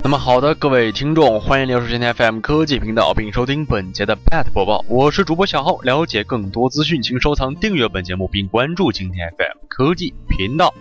那么好的，各位听众，欢迎留守今天 FM 科技频道，并收听本节的 Pat 播报。我是主播小浩，了解更多资讯，请收藏、订阅本节目，并关注今天 FM 科技频道。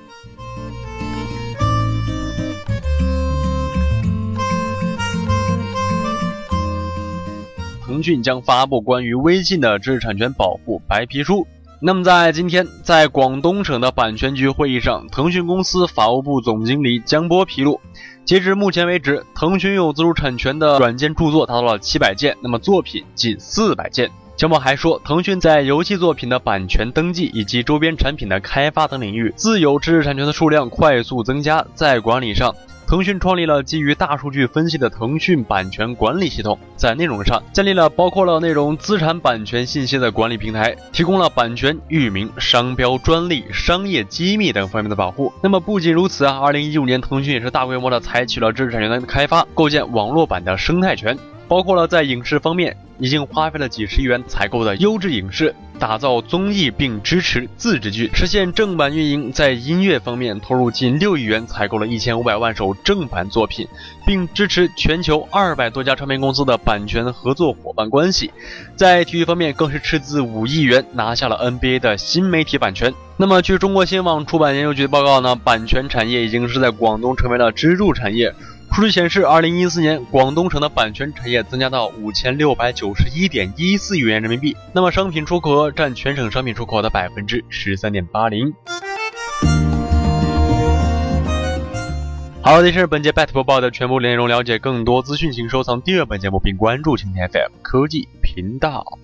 腾讯将发布关于微信的知识产权保护白皮书。那么，在今天，在广东省的版权局会议上，腾讯公司法务部总经理江波披露，截至目前为止，腾讯有自主产权的软件著作达到了七百件，那么作品近四百件。江波还说，腾讯在游戏作品的版权登记以及周边产品的开发等领域，自有知识产权的数量快速增加，在管理上。腾讯创立了基于大数据分析的腾讯版权管理系统，在内容上建立了包括了内容资产版权信息的管理平台，提供了版权、域名、商标、专利、商业机密等方面的保护。那么不仅如此啊，二零一五年腾讯也是大规模的采取了知识产权的开发，构建网络版的生态圈。包括了在影视方面，已经花费了几十亿元采购的优质影视，打造综艺并支持自制剧，实现正版运营。在音乐方面，投入近六亿元采购了一千五百万首正版作品，并支持全球二百多家唱片公司的版权合作伙伴关系。在体育方面，更是斥资五亿元拿下了 NBA 的新媒体版权。那么，据中国新网出版研究局的报告呢，版权产业已经是在广东成为了支柱产业。数据显示，二零一四年广东省的版权产业增加到五千六百九十一点一四亿元人民币。那么，商品出口额占全省商品出口的百分之十三点八零。好，这是本节 BAT 播报的全部内容。了解更多资讯，请收藏订阅本节目并关注青天 FM 科技频道。